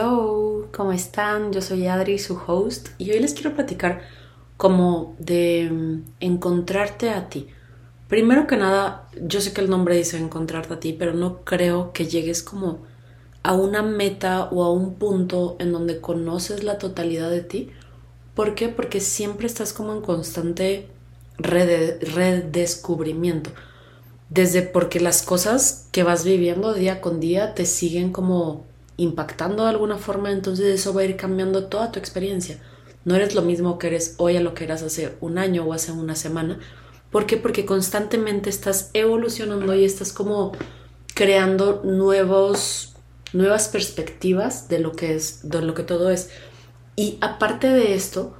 Hello, ¿cómo están? Yo soy Adri, su host, y hoy les quiero platicar como de mm, encontrarte a ti. Primero que nada, yo sé que el nombre dice encontrarte a ti, pero no creo que llegues como a una meta o a un punto en donde conoces la totalidad de ti. ¿Por qué? Porque siempre estás como en constante redescubrimiento. Desde porque las cosas que vas viviendo día con día te siguen como impactando de alguna forma, entonces eso va a ir cambiando toda tu experiencia. No eres lo mismo que eres hoy a lo que eras hace un año o hace una semana. ¿Por qué? Porque constantemente estás evolucionando y estás como creando nuevos, nuevas perspectivas de lo que es, de lo que todo es. Y aparte de esto,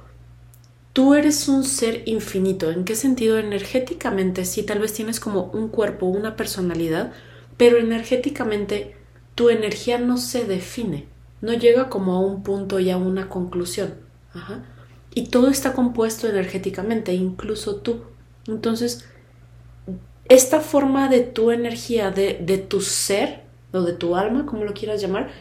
tú eres un ser infinito. ¿En qué sentido? Energéticamente, sí, tal vez tienes como un cuerpo, una personalidad, pero energéticamente tu energía no se define, no llega como a un punto y a una conclusión. Y todo está compuesto energéticamente, incluso tú. Entonces, esta forma de tu energía, de, de tu ser, o de tu alma, como lo quieras llamar,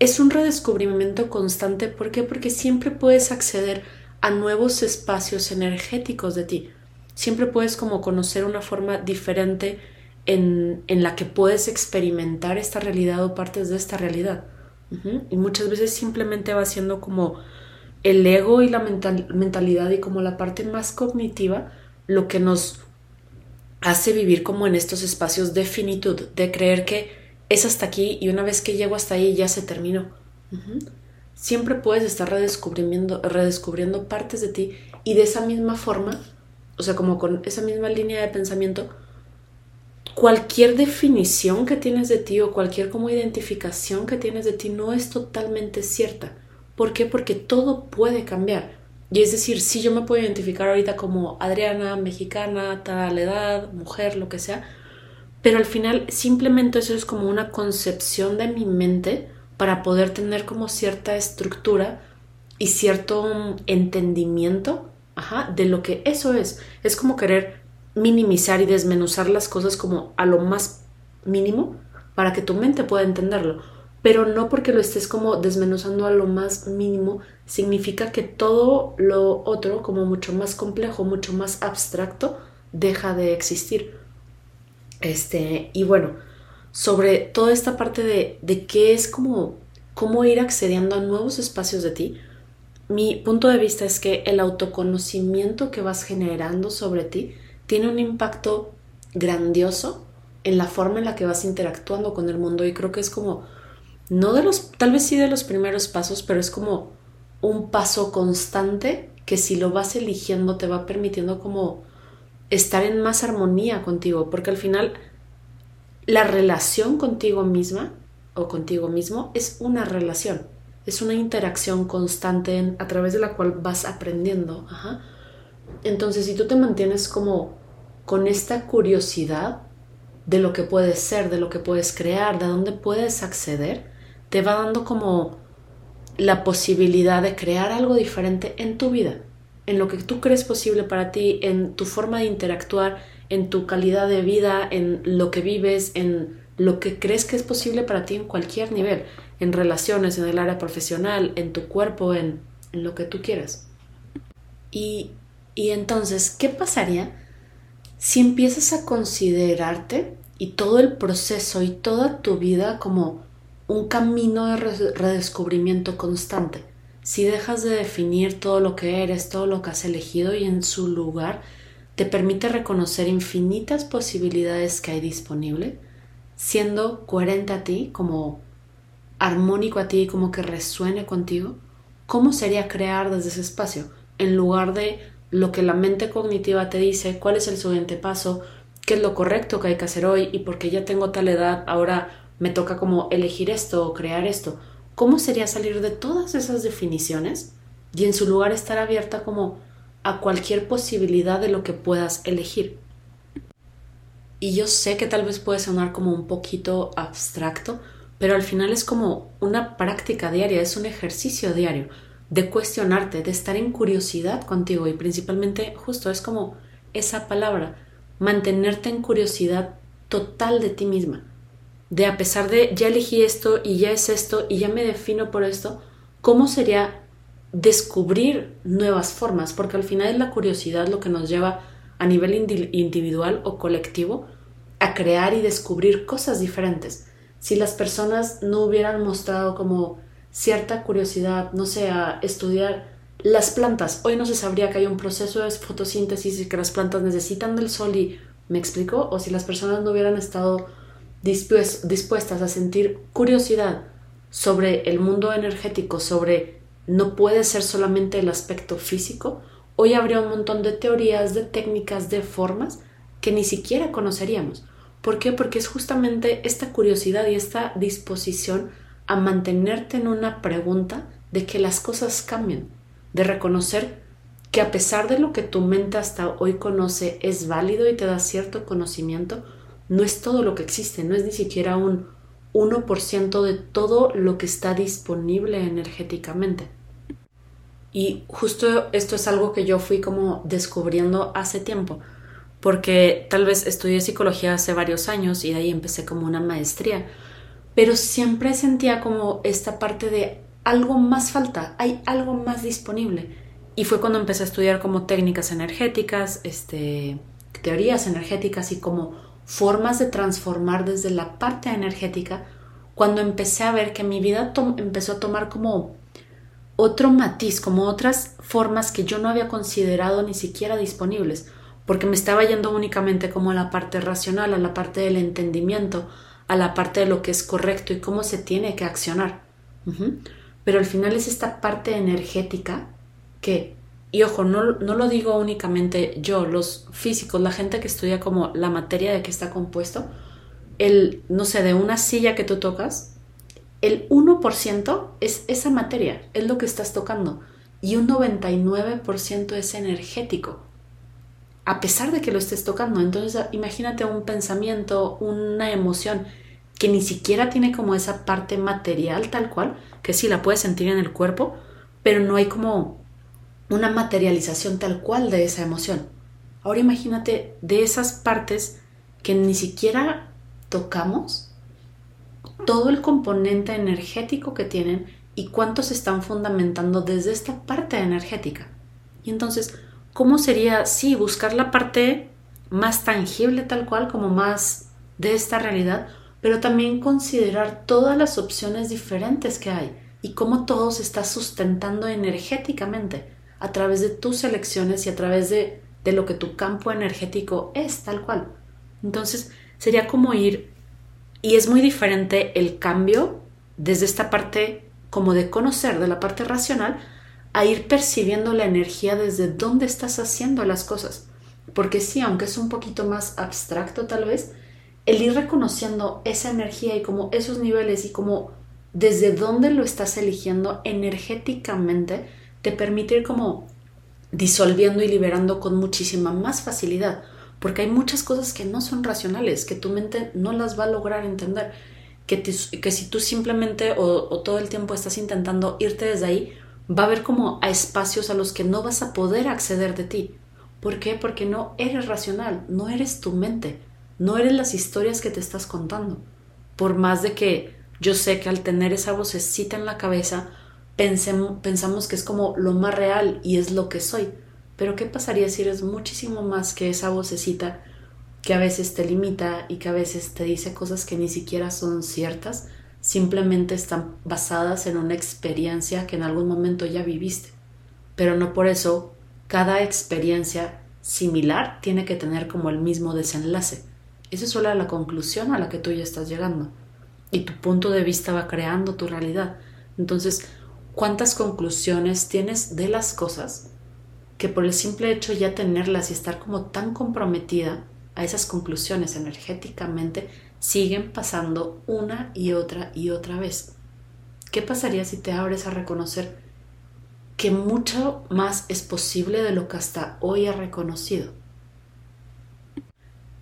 es un redescubrimiento constante. ¿Por qué? Porque siempre puedes acceder a nuevos espacios energéticos de ti. Siempre puedes como conocer una forma diferente en, la que puedes experimentar esta realidad o partes de esta realidad. Y muchas veces simplemente va siendo como el ego y la mentalidad y como la parte más cognitiva lo que nos hace vivir como en estos espacios de finitud, de creer que es hasta aquí y una vez que llego hasta ahí ya se terminó. Siempre puedes estar redescubriendo, redescubriendo partes de ti y de esa misma forma, o sea, como con esa misma línea de pensamiento, cualquier definición que tienes de ti o cualquier como identificación que tienes de ti no es totalmente cierta. ¿Por qué? Porque todo puede cambiar. Y es decir, si yo me puedo identificar ahorita como Adriana, mexicana, tal edad, mujer, lo que sea, pero al final simplemente eso es como una concepción de mi mente para poder tener como cierta estructura y cierto entendimiento de lo que eso es. Es como querer minimizar y desmenuzar las cosas como a lo más mínimo para que tu mente pueda entenderlo. Pero no porque lo estés como desmenuzando a lo más mínimo, significa que todo lo otro, como mucho más complejo, mucho más abstracto, deja de existir. Este, y bueno, sobre toda esta parte de, de qué es como cómo ir accediendo a nuevos espacios de ti, mi punto de vista es que el autoconocimiento que vas generando sobre ti tiene un impacto grandioso en la forma en la que vas interactuando con el mundo y creo que es como, no de los, tal vez sí de los primeros pasos, pero es como un paso constante que si lo vas eligiendo te va permitiendo como estar en más armonía contigo, porque al final la relación contigo misma o contigo mismo es una relación, es una interacción constante a través de la cual vas aprendiendo. Ajá. Entonces, si tú te mantienes como con esta curiosidad de lo que puedes ser, de lo que puedes crear, de dónde puedes acceder, te va dando como la posibilidad de crear algo diferente en tu vida, en lo que tú crees posible para ti, en tu forma de interactuar, en tu calidad de vida, en lo que vives, en lo que crees que es posible para ti en cualquier nivel, en relaciones, en el área profesional, en tu cuerpo, en, lo que tú quieras. Y y entonces, ¿qué pasaría si empiezas a considerarte y todo el proceso y toda tu vida como un camino de redescubrimiento constante? Si dejas de definir todo lo que eres, todo lo que has elegido y en su lugar te permite reconocer infinitas posibilidades que hay disponible, siendo coherente a ti, como armónico a ti, como que resuene contigo, ¿cómo sería crear desde ese espacio? En lugar de lo que la mente cognitiva te dice, cuál es el siguiente paso, qué es lo correcto que hay que hacer hoy y porque ya tengo tal edad, ahora me toca como elegir esto o crear esto. ¿Cómo sería salir de todas esas definiciones y en su lugar estar abierta como a cualquier posibilidad de lo que puedas elegir? Y yo sé que tal vez puede sonar como un poquito abstracto, pero al final es como una práctica diaria, es un ejercicio diario de cuestionarte, de estar en curiosidad contigo y principalmente justo es como esa palabra, mantenerte en curiosidad total de ti misma. de a pesar de ya elegí esto y ya es esto y ya me defino por esto, ¿cómo sería descubrir nuevas formas? Porque al final es la curiosidad lo que nos lleva a nivel individual o colectivo a crear y descubrir cosas diferentes. Si las personas no hubieran mostrado como cierta curiosidad, no sé, a estudiar las plantas, hoy no se sabría que hay un proceso de fotosíntesis y que las plantas necesitan del sol y me explico, o si las personas no hubieran estado dispuestas a sentir curiosidad sobre el mundo energético, sobre no puede ser solamente el aspecto físico, hoy habría un montón de teorías, de técnicas, de formas que ni siquiera conoceríamos. ¿Por qué? Porque es justamente esta curiosidad y esta disposición a mantenerte en una pregunta de que las cosas cambian, de reconocer que a pesar de lo que tu mente hasta hoy conoce es válido y te da cierto conocimiento, no es todo lo que existe, no es ni siquiera un 1% de todo lo que está disponible energéticamente. Y justo esto es algo que yo fui como descubriendo hace tiempo, porque tal vez estudié psicología hace varios años y de ahí empecé como una maestría, pero siempre sentía como esta parte de algo más falta, hay algo más disponible. Y fue cuando empecé a estudiar como técnicas energéticas, este, teorías energéticas y como formas de transformar desde la parte energética, cuando empecé a ver que mi vida empezó a tomar como otro matiz, como otras formas que yo no había considerado ni siquiera disponibles, porque me estaba yendo únicamente como a la parte racional, a la parte del entendimiento, a la parte de lo que es correcto y cómo se tiene que accionar. Pero al final es esta parte energética que y ojo, no, lo digo únicamente yo, los físicos, la gente que estudia como la materia de que está compuesto, el, no sé, de una silla que tú tocas, el 1% es esa materia, es lo que estás tocando, y un 99% es energético, a pesar de que lo estés tocando. Entonces, imagínate un pensamiento, una emoción que ni siquiera tiene como esa parte material tal cual, que sí la puedes sentir en el cuerpo, pero no hay como una materialización tal cual de esa emoción. Ahora imagínate de esas partes que ni siquiera tocamos, todo el componente energético que tienen y cuántos están fundamentando desde esta parte energética. Y entonces, ¿cómo sería, sí, buscar la parte más tangible tal cual, como más de esta realidad, pero también considerar todas las opciones diferentes que hay y cómo todo se está sustentando energéticamente? a través de tus elecciones y a través de, de lo que tu campo energético es, tal cual. Entonces, sería como ir, y es muy diferente el cambio desde esta parte como de conocer, de la parte racional, a ir percibiendo la energía desde dónde estás haciendo las cosas. Porque sí, aunque es un poquito más abstracto tal vez, el ir reconociendo esa energía y como esos niveles y como desde dónde lo estás eligiendo energéticamente, te permite ir como disolviendo y liberando con muchísima más facilidad, porque hay muchas cosas que no son racionales, que tu mente no las va a lograr entender, que, que si tú simplemente o, o, todo el tiempo estás intentando irte desde ahí, va a haber como a espacios a los que no vas a poder acceder de ti. ¿Por qué? Porque no eres racional, no eres tu mente, no eres las historias que te estás contando. Por más de que yo sé que al tener esa vocecita en la cabeza, pensamos que es como lo más real y es lo que soy. Pero ¿qué pasaría si eres muchísimo más que esa vocecita que a veces te limita y que a veces te dice cosas que ni siquiera son ciertas, simplemente están basadas en una experiencia que en algún momento ya viviste? Pero no por eso cada experiencia similar tiene que tener como el mismo desenlace. Esa es solo la conclusión a la que tú ya estás llegando. Y tu punto de vista va creando tu realidad. Entonces, cuántas conclusiones tienes de las cosas que por el simple hecho ya tenerlas y estar como tan comprometida a esas conclusiones energéticamente siguen pasando una y otra y otra vez. ¿Qué pasaría si te abres a reconocer que mucho más es posible de lo que hasta hoy has reconocido?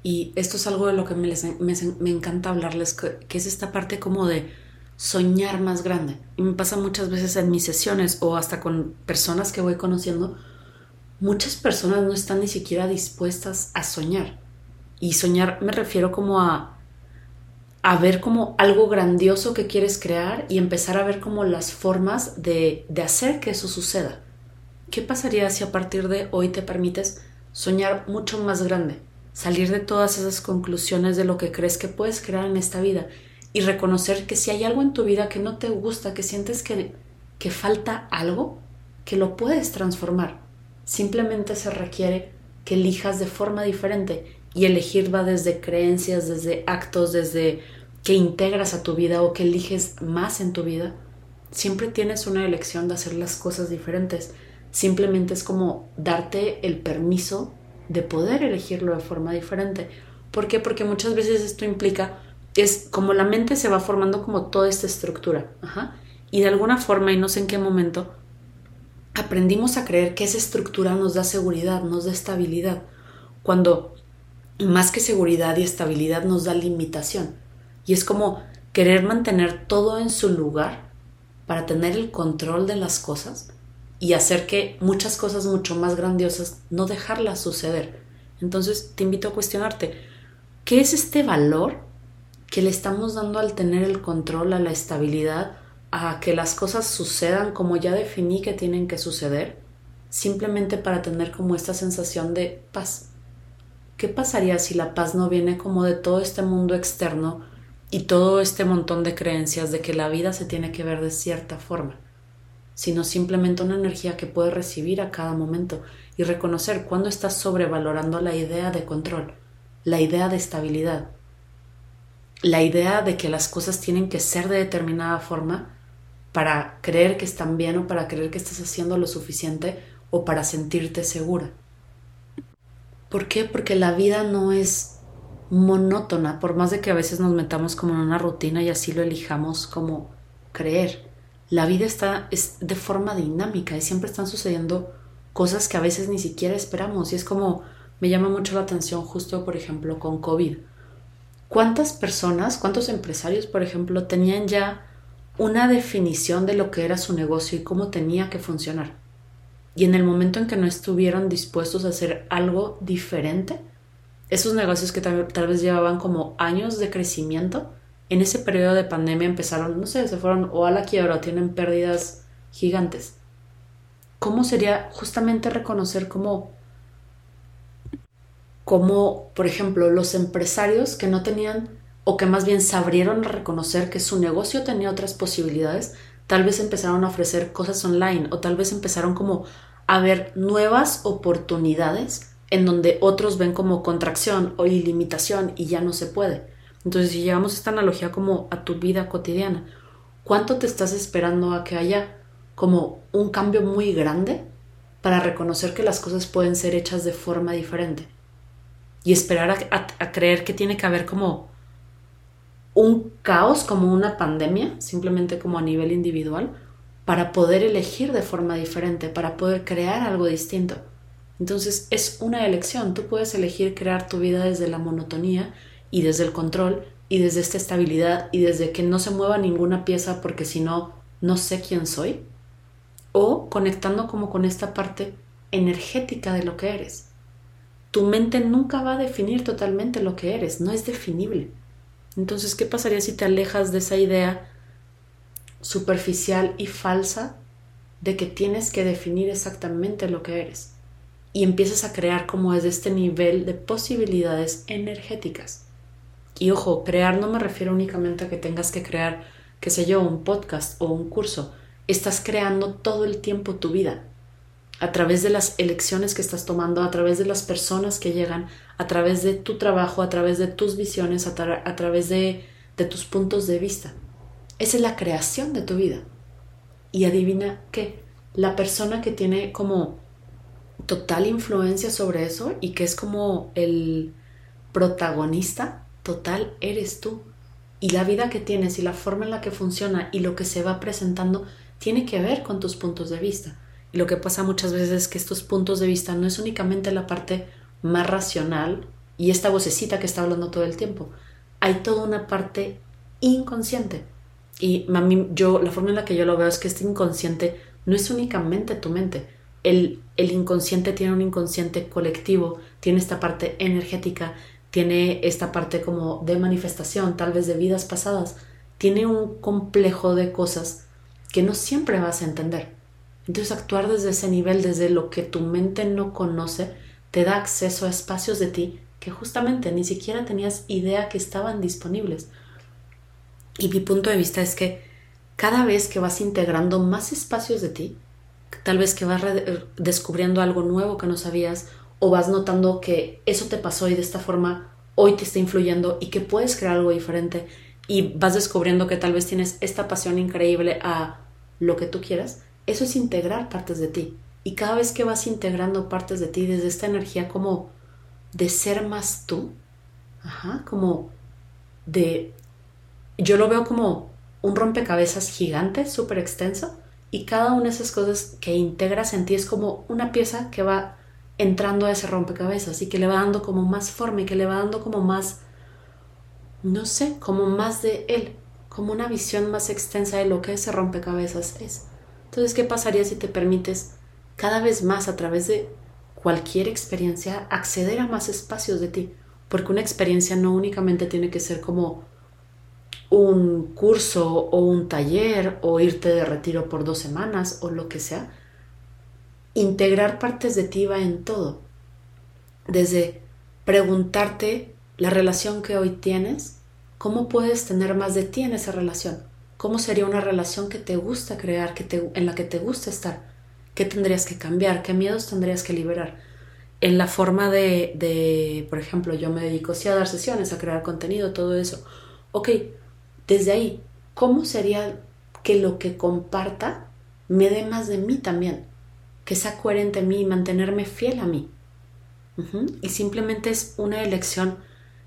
Y esto es algo de lo que me, me encanta hablarles, que es esta parte como de soñar más grande. Y me pasa muchas veces en mis sesiones o hasta con personas que voy conociendo, muchas personas no están ni siquiera dispuestas a soñar. Y soñar me refiero como a a ver como algo grandioso que quieres crear y empezar a ver como las formas de, de hacer que eso suceda. ¿Qué pasaría si a partir de hoy te permites soñar mucho más grande? Salir de todas esas conclusiones de lo que crees que puedes crear en esta vida y reconocer que si hay algo en tu vida que no te gusta, que sientes que, que falta algo, que lo puedes transformar. Simplemente se requiere que elijas de forma diferente y elegir va desde creencias, desde actos, desde que integras a tu vida o que eliges más en tu vida. Siempre tienes una elección de hacer las cosas diferentes. Simplemente es como darte el permiso de poder elegirlo de forma diferente. ¿Por qué? Porque muchas veces esto implica, es como la mente se va formando como toda esta estructura. Y de alguna forma, y no sé en qué momento, aprendimos a creer que esa estructura nos da seguridad, nos da estabilidad. Cuando más que seguridad y estabilidad nos da limitación. Y es como querer mantener todo en su lugar para tener el control de las cosas y hacer que muchas cosas mucho más grandiosas no dejarlas suceder. Entonces te invito a cuestionarte, ¿qué es este valor que le estamos dando al tener el control, a la estabilidad, a que las cosas sucedan como ya definí que tienen que suceder, simplemente para tener como esta sensación de paz? ¿Qué pasaría si la paz no viene como de todo este mundo externo y todo este montón de creencias de que la vida se tiene que ver de cierta forma? sino simplemente una energía que puedes recibir a cada momento y reconocer cuando estás sobrevalorando la idea de control, la idea de estabilidad, la idea de que las cosas tienen que ser de determinada forma para creer que están bien o para creer que estás haciendo lo suficiente o para sentirte segura. ¿Por qué? Porque la vida no es monótona, por más de que a veces nos metamos como en una rutina y así lo elijamos como creer la vida está es de forma dinámica y siempre están sucediendo cosas que a veces ni siquiera esperamos. Y es como me llama mucho la atención justo, por ejemplo, con COVID. ¿Cuántas personas, cuántos empresarios, por ejemplo, tenían ya una definición de lo que era su negocio y cómo tenía que funcionar? Y en el momento en que no estuvieron dispuestos a hacer algo diferente, esos negocios que tal, vez llevaban como años de crecimiento, en ese periodo de pandemia empezaron, no sé, se fueron o a la quiebra o tienen pérdidas gigantes. ¿Cómo sería justamente reconocer cómo, como, por ejemplo, los empresarios que no tenían o que más bien sabrieron reconocer que su negocio tenía otras posibilidades, tal vez empezaron a ofrecer cosas online o tal vez empezaron como a ver nuevas oportunidades en donde otros ven como contracción o ilimitación y ya no se puede. Entonces, si llevamos esta analogía como a tu vida cotidiana, ¿cuánto te estás esperando a que haya como un cambio muy grande para reconocer que las cosas pueden ser hechas de forma diferente? Y esperar a, creer que tiene que haber como un caos, como una pandemia, simplemente como a nivel individual, para poder elegir de forma diferente, para poder crear algo distinto. Entonces es una elección, tú puedes elegir crear tu vida desde la monotonía y desde el control y desde esta estabilidad y desde que no se mueva ninguna pieza porque si no, no sé quién soy. O conectando como con esta parte energética de lo que eres. Tu mente nunca va a definir totalmente lo que eres, no es definible. Entonces, ¿qué pasaría si te alejas de esa idea superficial y falsa de que tienes que definir exactamente lo que eres? Y empiezas a crear como desde este nivel de posibilidades energéticas. Y ojo, crear no me refiero únicamente a que tengas que crear, qué sé yo, un podcast o un curso. Estás creando todo el tiempo tu vida. A través de las elecciones que estás tomando, a través de las personas que llegan, a través de tu trabajo, a través de tus visiones, a, través de, tus puntos de vista. Esa es la creación de tu vida. Y adivina qué, la persona que tiene como total influencia sobre eso y que es como el protagonista total eres tú. Y la vida que tienes y la forma en la que funciona y lo que se va presentando tiene que ver con tus puntos de vista. Lo que pasa muchas veces es que estos puntos de vista no es únicamente la parte más racional y esta vocecita que está hablando todo el tiempo. Hay toda una parte inconsciente. Y mami, yo, la forma en la que yo lo veo es que este inconsciente no es únicamente tu mente. El, el inconsciente tiene un inconsciente colectivo, tiene esta parte energética tiene esta parte como de manifestación, tal vez de vidas pasadas, tiene un complejo de cosas que no siempre vas a entender. Entonces actuar desde ese nivel, desde lo que tu mente no conoce, te da acceso a espacios de ti que justamente ni siquiera tenías idea que estaban disponibles. Y mi punto de vista es que cada vez que vas integrando más espacios de ti, tal vez que vas descubriendo algo nuevo que no sabías o vas notando que eso te pasó y de esta forma hoy te está influyendo y que puedes crear algo diferente y vas descubriendo que tal vez tienes esta pasión increíble a lo que tú quieras, eso es integrar partes de ti. Y cada vez que vas integrando partes de ti desde esta energía como de ser más tú, ajá, como de... Yo lo veo como un rompecabezas gigante, súper extenso, y cada una de esas cosas que integras en ti es como una pieza que va entrando a ese rompecabezas y que le va dando como más forma y que le va dando como más, no sé, como más de él, como una visión más extensa de lo que ese rompecabezas es. Entonces, ¿qué pasaría si te permites cada vez más a través de cualquier experiencia acceder a más espacios de ti? Porque una experiencia no únicamente tiene que ser como un curso o un taller o irte de retiro por dos semanas o lo que sea, integrar partes de ti va en todo. Desde preguntarte la relación que hoy tienes, ¿cómo puedes tener más de ti en esa relación? ¿Cómo sería una relación que te gusta crear, que te, en la que te gusta estar? ¿Qué tendrías que cambiar? ¿Qué miedos tendrías que liberar? En la forma de, de por ejemplo, yo me dedico sí a dar sesiones, a crear contenido, todo eso. Ok, desde ahí, ¿cómo sería que lo que comparta me dé más de mí también? que sea coherente a mí y mantenerme fiel a mí. Y simplemente es una elección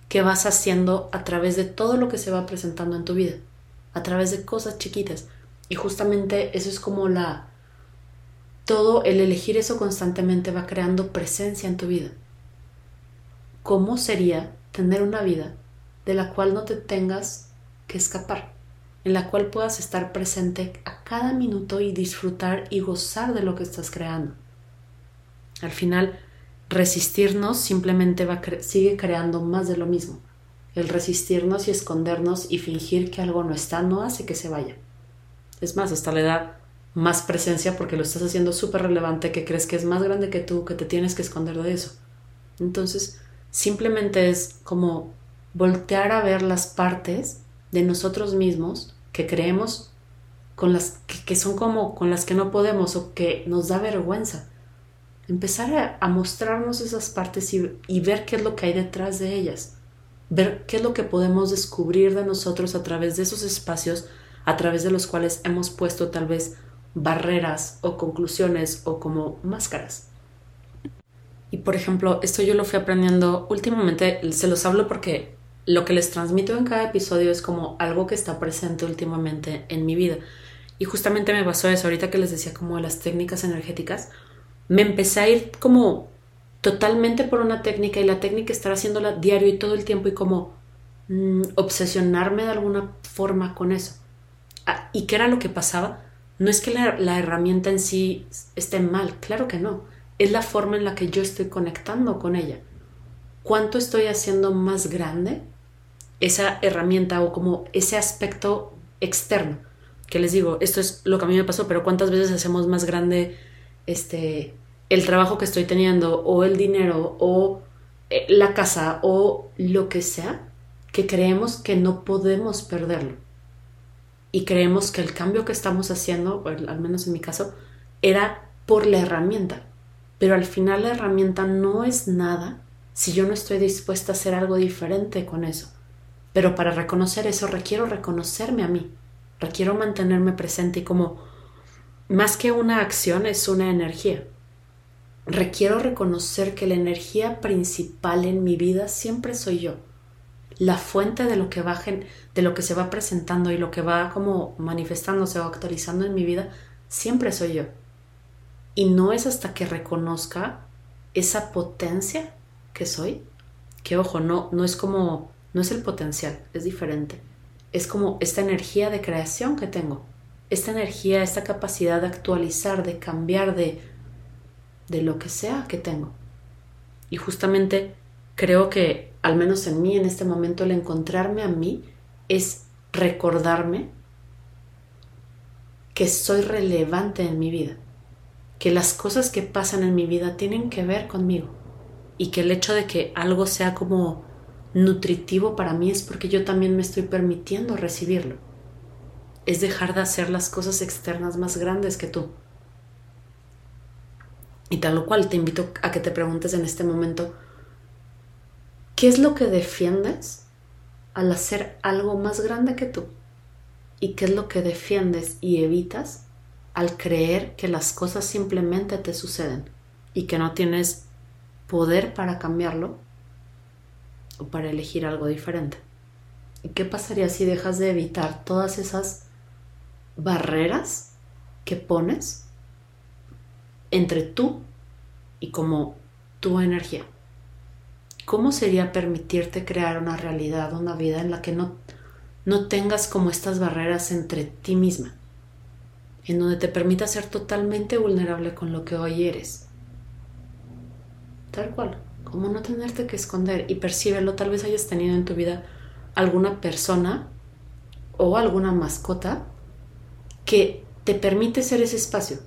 que vas haciendo a través de todo lo que se va presentando en tu vida, a través de cosas chiquitas. Y justamente eso es como la... Todo el elegir eso constantemente va creando presencia en tu vida. ¿Cómo sería tener una vida de la cual no te tengas que escapar? en la cual puedas estar presente a cada minuto y disfrutar y gozar de lo que estás creando. Al final, resistirnos simplemente va sigue creando más de lo mismo. El resistirnos y escondernos y fingir que algo no está no hace que se vaya. Es más, hasta le da más presencia porque lo estás haciendo súper relevante, que crees que es más grande que tú, que te tienes que esconder de eso. Entonces, simplemente es como voltear a ver las partes de nosotros mismos que creemos con las que, son como con las que no podemos o que nos da vergüenza. Empezar a, mostrarnos esas partes y, y ver qué es lo que hay detrás de ellas. Ver qué es lo que podemos descubrir de nosotros a través de esos espacios a través de los cuales hemos puesto tal vez barreras o conclusiones o como máscaras. Y por ejemplo, esto yo lo fui aprendiendo últimamente, se los hablo porque lo que les transmito en cada episodio es como algo que está presente últimamente en mi vida. Y justamente me pasó eso, ahorita que les decía como las técnicas energéticas, me empecé a ir como totalmente por una técnica y la técnica estar haciéndola diario y todo el tiempo y como mm, obsesionarme de alguna forma con eso. Ah, ¿Y qué era lo que pasaba? No es que la, la herramienta en sí esté mal, claro que no. Es la forma en la que yo estoy conectando con ella. ¿Cuánto estoy haciendo más grande esa herramienta o como ese aspecto externo. Que les digo, esto es lo que a mí me pasó, pero ¿cuántas veces hacemos más grande este el trabajo que estoy teniendo o el dinero o eh, la casa o lo que sea que creemos que no podemos perderlo? Y creemos que el cambio que estamos haciendo, al menos en mi caso, era por la herramienta. Pero al final la herramienta no es nada si yo no estoy dispuesta a hacer algo diferente con eso. Pero para reconocer eso requiero reconocerme a mí, requiero mantenerme presente y como más que una acción es una energía. Requiero reconocer que la energía principal en mi vida siempre soy yo. La fuente de lo que va, de lo que se va presentando y lo que va como manifestándose o actualizando en mi vida siempre soy yo. Y no es hasta que reconozca esa potencia que soy, que ojo, no, no es como no es el potencial, es diferente. Es como esta energía de creación que tengo. Esta energía, esta capacidad de actualizar, de cambiar, de, de lo que sea que tengo. Y justamente creo que al menos en mí en este momento, el encontrarme a mí es recordarme que soy relevante en mi vida, que las cosas que pasan en mi vida tienen que ver conmigo y que el hecho de que algo sea como nutritivo para mí es porque yo también me estoy permitiendo recibirlo. Es dejar de hacer las cosas externas más grandes que tú. Y tal cual te invito a que te preguntes en este momento, ¿qué es lo que defiendes al hacer algo más grande que tú? ¿Y qué es lo que defiendes y evitas al creer que las cosas simplemente te suceden y que no tienes poder para cambiarlo o para elegir algo diferente? ¿Y qué pasaría si dejas de evitar todas esas barreras que pones entre tú y como tu energía. ¿Cómo sería permitirte crear una realidad, una vida en la que no, no tengas como estas barreras entre ti misma? En donde te permita ser totalmente vulnerable con lo que hoy eres. Tal cual, como no tenerte que esconder y percíbelo, tal vez hayas tenido en tu vida alguna persona o alguna mascota que te permite ser ese espacio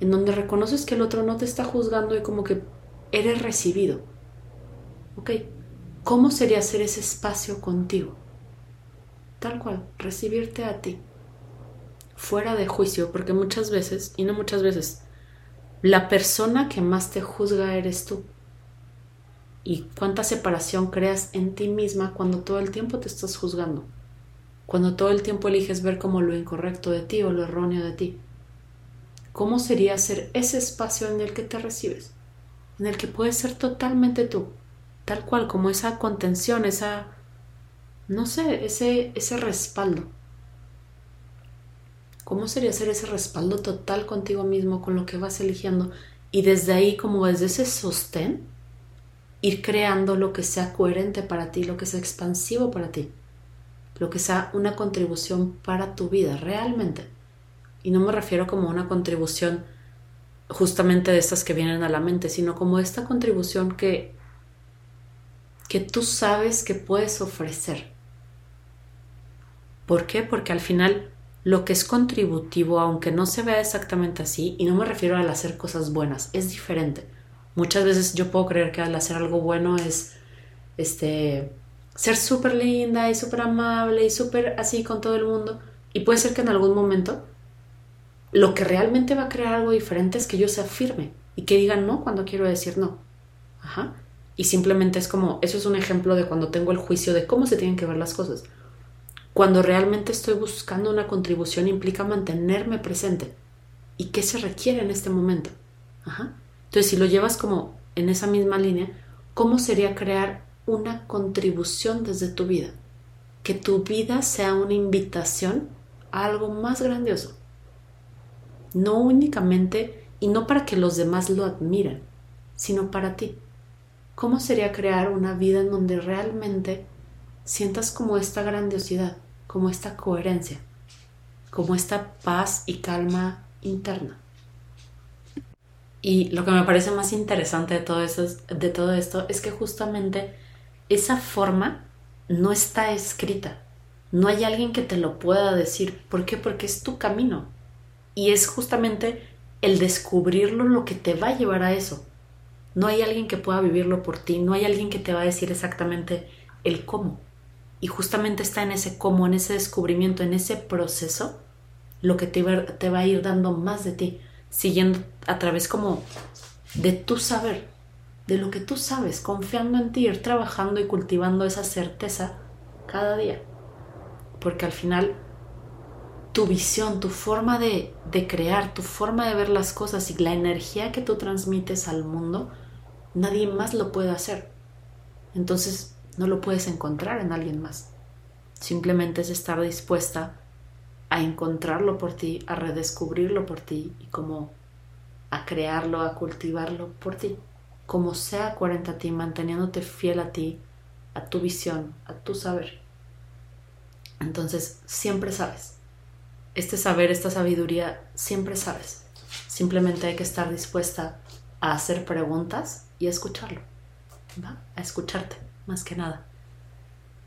en donde reconoces que el otro no te está juzgando y como que eres recibido. ¿Ok? ¿Cómo sería hacer ese espacio contigo? Tal cual, recibirte a ti, fuera de juicio, porque muchas veces, y no muchas veces, la persona que más te juzga eres tú. Y cuánta separación creas en ti misma cuando todo el tiempo te estás juzgando, cuando todo el tiempo eliges ver como lo incorrecto de ti o lo erróneo de ti. ¿Cómo sería ser ese espacio en el que te recibes? En el que puedes ser totalmente tú, tal cual como esa contención, esa, no sé, ese, ese respaldo. ¿Cómo sería ser ese respaldo total contigo mismo, con lo que vas eligiendo? Y desde ahí, como desde ese sostén, ir creando lo que sea coherente para ti, lo que sea expansivo para ti, lo que sea una contribución para tu vida realmente. Y no me refiero como una contribución justamente de estas que vienen a la mente, sino como esta contribución que, que tú sabes que puedes ofrecer. ¿Por qué? Porque al final lo que es contributivo, aunque no se vea exactamente así, y no me refiero al hacer cosas buenas, es diferente. Muchas veces yo puedo creer que al hacer algo bueno es este ser súper linda y súper amable y súper así con todo el mundo. Y puede ser que en algún momento lo que realmente va a crear algo diferente es que yo sea firme y que diga no cuando quiero decir no. Ajá. Y simplemente es como, eso es un ejemplo de cuando tengo el juicio de cómo se tienen que ver las cosas. Cuando realmente estoy buscando una contribución implica mantenerme presente. ¿Y qué se requiere en este momento? Ajá. Entonces, si lo llevas como en esa misma línea, ¿cómo sería crear una contribución desde tu vida? Que tu vida sea una invitación a algo más grandioso no únicamente y no para que los demás lo admiren, sino para ti. ¿Cómo sería crear una vida en donde realmente sientas como esta grandiosidad, como esta coherencia, como esta paz y calma interna? Y lo que me parece más interesante de todo, eso, de todo esto es que justamente esa forma no está escrita. No hay alguien que te lo pueda decir. ¿Por qué? Porque es tu camino. Y es justamente el descubrirlo lo que te va a llevar a eso. No hay alguien que pueda vivirlo por ti, no hay alguien que te va a decir exactamente el cómo. Y justamente está en ese cómo, en ese descubrimiento, en ese proceso, lo que te, va a ir dando más de ti, siguiendo a través como de tu saber, de lo que tú sabes, confiando en ti, ir trabajando y cultivando esa certeza cada día. Porque al final tu visión, tu forma de, crear, tu forma de ver las cosas y la energía que tú transmites al mundo, nadie más lo puede hacer. Entonces no lo puedes encontrar en alguien más. Simplemente es estar dispuesta a encontrarlo por ti, a redescubrirlo por ti y como a crearlo, a cultivarlo por ti. Como sea coherente a ti, manteniéndote fiel a ti, a tu visión, a tu saber. Entonces siempre sabes este saber, esta sabiduría, siempre sabes. Simplemente hay que estar dispuesta a hacer preguntas y a escucharlo, ¿va? A escucharte. más que nada.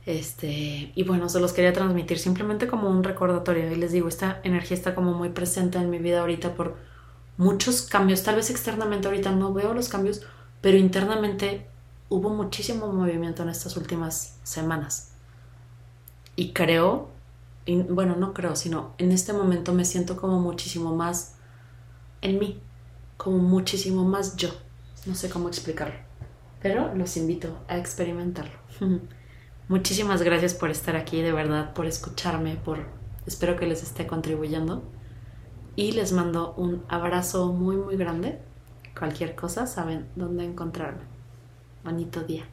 Este, y bueno, se los quería transmitir simplemente como un recordatorio. Y les digo, esta energía está como muy presente en mi vida ahorita por muchos cambios. Tal vez externamente ahorita no veo los cambios, pero internamente hubo muchísimo movimiento en estas últimas semanas. Y creo, bueno, no creo, sino en este momento me siento como muchísimo más en mí, como muchísimo más yo. No sé cómo explicarlo, pero los invito a experimentarlo. Muchísimas gracias por estar aquí, de verdad, por escucharme, por espero que les esté contribuyendo y les mando un abrazo muy muy grande. Cualquier cosa saben dónde encontrarme. Bonito día.